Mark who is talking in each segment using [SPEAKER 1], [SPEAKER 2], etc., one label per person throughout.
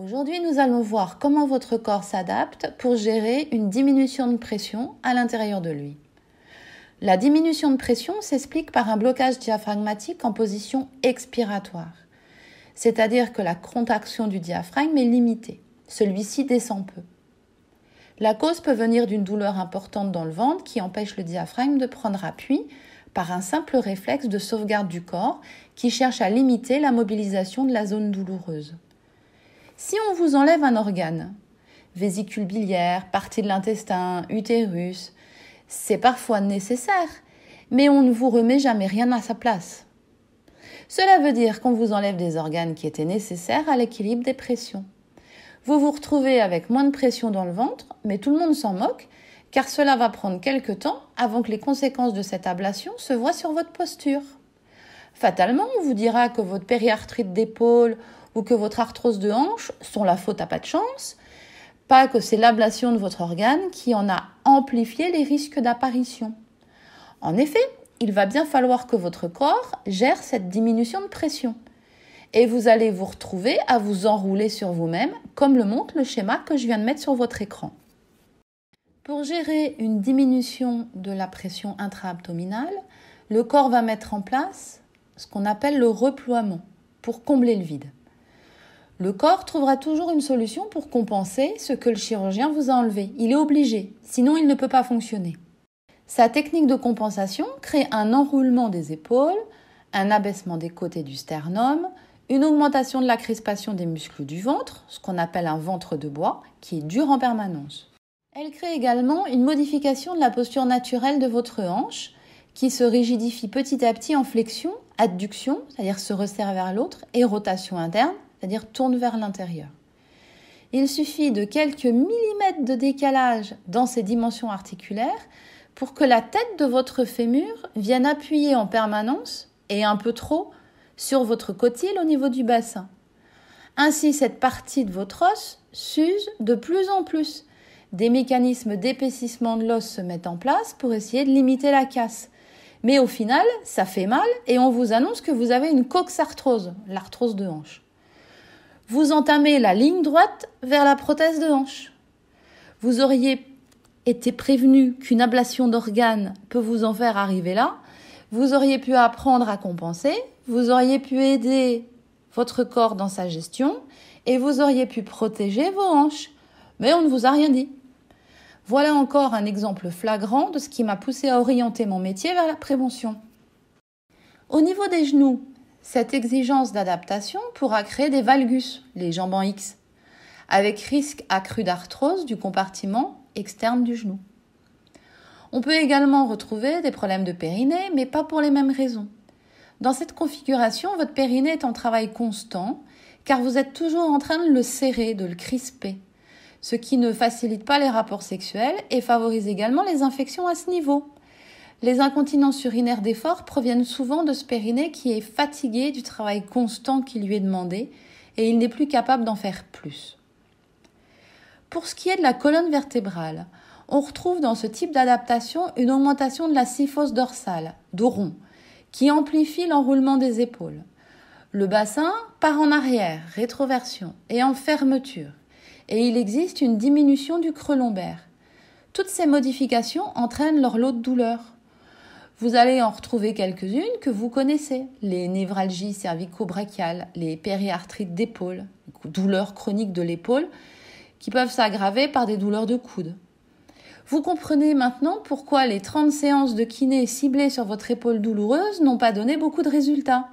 [SPEAKER 1] Aujourd'hui, nous allons voir comment votre corps s'adapte pour gérer une diminution de pression à l'intérieur de lui. La diminution de pression s'explique par un blocage diaphragmatique en position expiratoire, c'est-à-dire que la contraction du diaphragme est limitée. Celui-ci descend peu. La cause peut venir d'une douleur importante dans le ventre qui empêche le diaphragme de prendre appui par un simple réflexe de sauvegarde du corps qui cherche à limiter la mobilisation de la zone douloureuse. Si on vous enlève un organe, vésicule biliaire, partie de l'intestin, utérus, c'est parfois nécessaire, mais on ne vous remet jamais rien à sa place. Cela veut dire qu'on vous enlève des organes qui étaient nécessaires à l'équilibre des pressions. Vous vous retrouvez avec moins de pression dans le ventre, mais tout le monde s'en moque, car cela va prendre quelque temps avant que les conséquences de cette ablation se voient sur votre posture. Fatalement, on vous dira que votre périarthrite d'épaule ou que votre arthrose de hanche sont la faute à pas de chance, pas que c'est l'ablation de votre organe qui en a amplifié les risques d'apparition. En effet, il va bien falloir que votre corps gère cette diminution de pression. Et vous allez vous retrouver à vous enrouler sur vous-même, comme le montre le schéma que je viens de mettre sur votre écran. Pour gérer une diminution de la pression intra-abdominale, le corps va mettre en place ce qu'on appelle le reploiement pour combler le vide. Le corps trouvera toujours une solution pour compenser ce que le chirurgien vous a enlevé. Il est obligé, sinon il ne peut pas fonctionner. Sa technique de compensation crée un enroulement des épaules, un abaissement des côtés du sternum, une augmentation de la crispation des muscles du ventre, ce qu'on appelle un ventre de bois, qui est dur en permanence. Elle crée également une modification de la posture naturelle de votre hanche, qui se rigidifie petit à petit en flexion, adduction, c'est-à-dire se resserre vers l'autre, et rotation interne, c'est-à-dire tourne vers l'intérieur. Il suffit de quelques millimètres de décalage dans ces dimensions articulaires pour que la tête de votre fémur vienne appuyer en permanence, et un peu trop, sur votre cotyle au niveau du bassin. Ainsi, cette partie de votre os s'use de plus en plus. Des mécanismes d'épaississement de l'os se mettent en place pour essayer de limiter la casse. Mais au final, ça fait mal et on vous annonce que vous avez une coxarthrose, l'arthrose de hanche vous entamez la ligne droite vers la prothèse de hanche. Vous auriez été prévenu qu'une ablation d'organes peut vous en faire arriver là. Vous auriez pu apprendre à compenser. Vous auriez pu aider votre corps dans sa gestion et vous auriez pu protéger vos hanches. Mais on ne vous a rien dit. Voilà encore un exemple flagrant de ce qui m'a poussé à orienter mon métier vers la prévention. Au niveau des genoux, cette exigence d'adaptation pourra créer des valgus, les jambes en X, avec risque accru d'arthrose du compartiment externe du genou. On peut également retrouver des problèmes de périnée, mais pas pour les mêmes raisons. Dans cette configuration, votre périnée est en travail constant, car vous êtes toujours en train de le serrer, de le crisper, ce qui ne facilite pas les rapports sexuels et favorise également les infections à ce niveau. Les incontinences urinaires d'effort proviennent souvent de ce périnée qui est fatigué du travail constant qui lui est demandé et il n'est plus capable d'en faire plus. Pour ce qui est de la colonne vertébrale, on retrouve dans ce type d'adaptation une augmentation de la syphose dorsale, rond, qui amplifie l'enroulement des épaules. Le bassin part en arrière, rétroversion, et en fermeture, et il existe une diminution du creux lombaire. Toutes ces modifications entraînent leur lot de douleurs. Vous allez en retrouver quelques-unes que vous connaissez. Les névralgies cervico-brachiales, les périarthrites d'épaule, douleurs chroniques de l'épaule, qui peuvent s'aggraver par des douleurs de coude. Vous comprenez maintenant pourquoi les 30 séances de kiné ciblées sur votre épaule douloureuse n'ont pas donné beaucoup de résultats.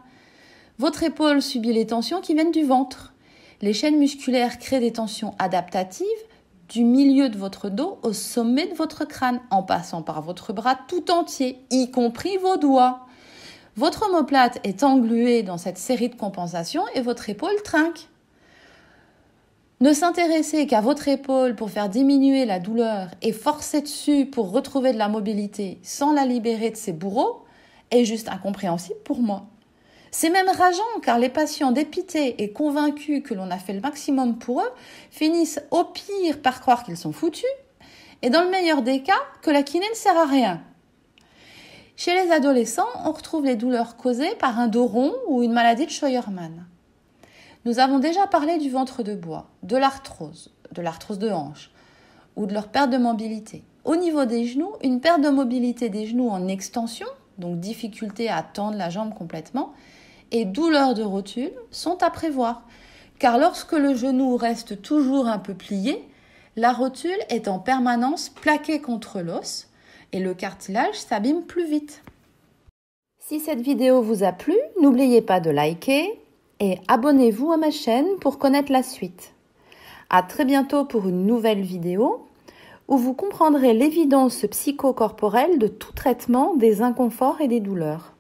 [SPEAKER 1] Votre épaule subit les tensions qui viennent du ventre. Les chaînes musculaires créent des tensions adaptatives du milieu de votre dos au sommet de votre crâne, en passant par votre bras tout entier, y compris vos doigts. Votre omoplate est engluée dans cette série de compensations et votre épaule trinque. Ne s'intéresser qu'à votre épaule pour faire diminuer la douleur et forcer dessus pour retrouver de la mobilité sans la libérer de ses bourreaux est juste incompréhensible pour moi. C'est même rageant car les patients dépités et convaincus que l'on a fait le maximum pour eux finissent au pire par croire qu'ils sont foutus et dans le meilleur des cas que la kiné ne sert à rien. Chez les adolescents, on retrouve les douleurs causées par un dos rond ou une maladie de Scheuermann. Nous avons déjà parlé du ventre de bois, de l'arthrose, de l'arthrose de hanche ou de leur perte de mobilité. Au niveau des genoux, une perte de mobilité des genoux en extension, donc difficulté à tendre la jambe complètement, et douleur de rotule sont à prévoir. Car lorsque le genou reste toujours un peu plié, la rotule est en permanence plaquée contre l'os et le cartilage s'abîme plus vite. Si cette vidéo vous a plu, n'oubliez pas de liker, et abonnez-vous à ma chaîne pour connaître la suite. À très bientôt pour une nouvelle vidéo où vous comprendrez l'évidence psychocorporelle de tout traitement des inconforts et des douleurs.